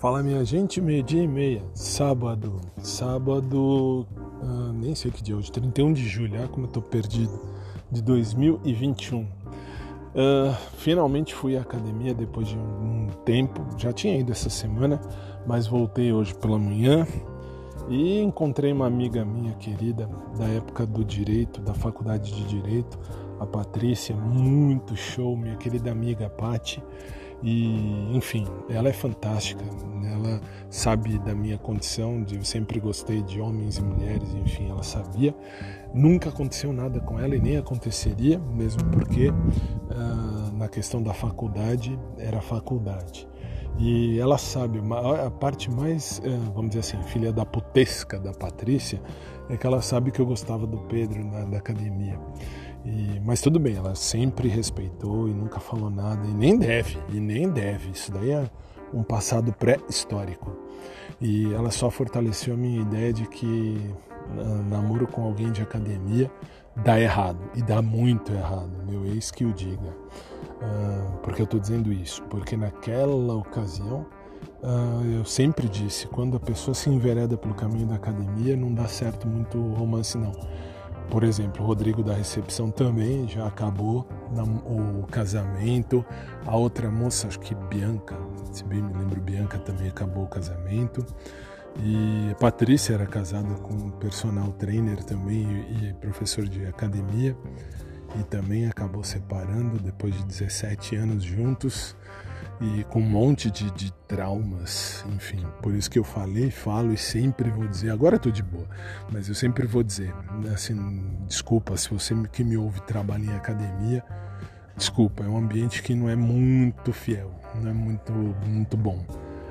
Fala minha gente, meio-dia e meia, sábado, sábado, ah, nem sei que dia hoje, 31 de julho, ah, como eu tô perdido, de 2021. Ah, finalmente fui à academia depois de um tempo, já tinha ido essa semana, mas voltei hoje pela manhã. E encontrei uma amiga minha querida da época do direito, da faculdade de direito, a Patrícia, muito show, minha querida amiga Pati. E, enfim, ela é fantástica. Ela sabe da minha condição, de eu sempre gostei de homens e mulheres, enfim, ela sabia. Nunca aconteceu nada com ela e nem aconteceria, mesmo porque uh, na questão da faculdade era faculdade. E ela sabe, a parte mais, uh, vamos dizer assim, filha da putesca da Patrícia, é que ela sabe que eu gostava do Pedro na academia. E, mas tudo bem, ela sempre respeitou e nunca falou nada, e nem deve, e nem deve. Isso daí é um passado pré-histórico. E ela só fortaleceu a minha ideia de que namoro com alguém de academia dá errado, e dá muito errado, meu ex que o diga. Uh, porque eu estou dizendo isso? Porque naquela ocasião uh, eu sempre disse: quando a pessoa se envereda pelo caminho da academia, não dá certo muito romance, não por exemplo, o Rodrigo da recepção também já acabou o casamento. A outra moça, acho que Bianca, se bem me lembro, Bianca também acabou o casamento. E a Patrícia era casada com um personal trainer também e professor de academia e também acabou separando depois de 17 anos juntos e com um monte de, de, traumas, enfim. Por isso que eu falei, falo e sempre vou dizer. Agora tô de boa, mas eu sempre vou dizer, assim, desculpa se você que me ouve trabalha em academia, desculpa, é um ambiente que não é muito fiel, não é muito muito bom.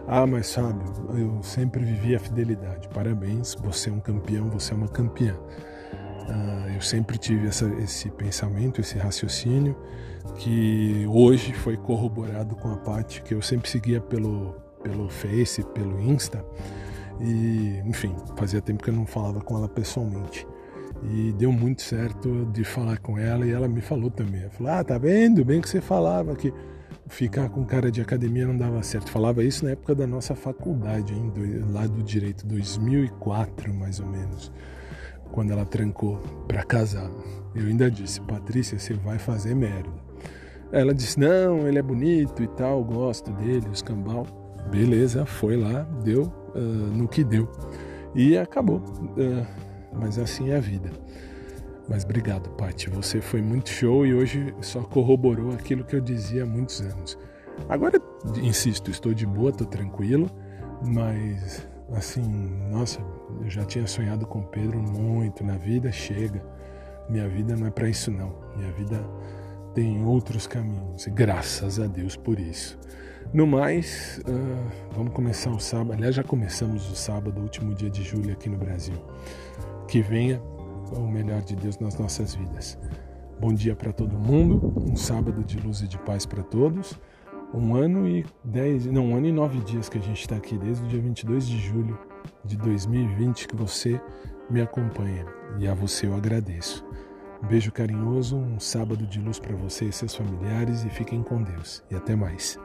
Ah, mas sabe, eu sempre vivi a fidelidade. Parabéns, você é um campeão, você é uma campeã. Ah, eu sempre tive essa, esse pensamento, esse raciocínio que hoje foi corroborado com a parte que eu sempre seguia pelo, pelo Face, pelo Insta. E, enfim, fazia tempo que eu não falava com ela pessoalmente. E deu muito certo de falar com ela e ela me falou também. Ela falou: Ah, tá vendo? Bem que você falava que ficar com cara de academia não dava certo. Falava isso na época da nossa faculdade, hein? Do, lá do direito, 2004 mais ou menos, quando ela trancou para casar. Eu ainda disse: Patrícia, você vai fazer merda. Ela disse: Não, ele é bonito e tal, gosto dele, o escambau. Beleza, foi lá, deu uh, no que deu. E acabou. Uh, mas assim é a vida. Mas obrigado, Paty. Você foi muito show e hoje só corroborou aquilo que eu dizia há muitos anos. Agora, insisto, estou de boa, estou tranquilo, mas assim, nossa, eu já tinha sonhado com Pedro muito na vida, chega. Minha vida não é para isso não. Minha vida tem outros caminhos, e graças a Deus por isso. No mais, uh, vamos começar o sábado. Aliás, já começamos o sábado, último dia de julho aqui no Brasil. Que venha o melhor de Deus nas nossas vidas. Bom dia para todo mundo, um sábado de luz e de paz para todos. Um ano e dez, não, um ano e nove dias que a gente está aqui, desde o dia 22 de julho de 2020, que você me acompanha. E a você eu agradeço. Um beijo carinhoso, um sábado de luz para você e seus familiares e fiquem com Deus. E até mais.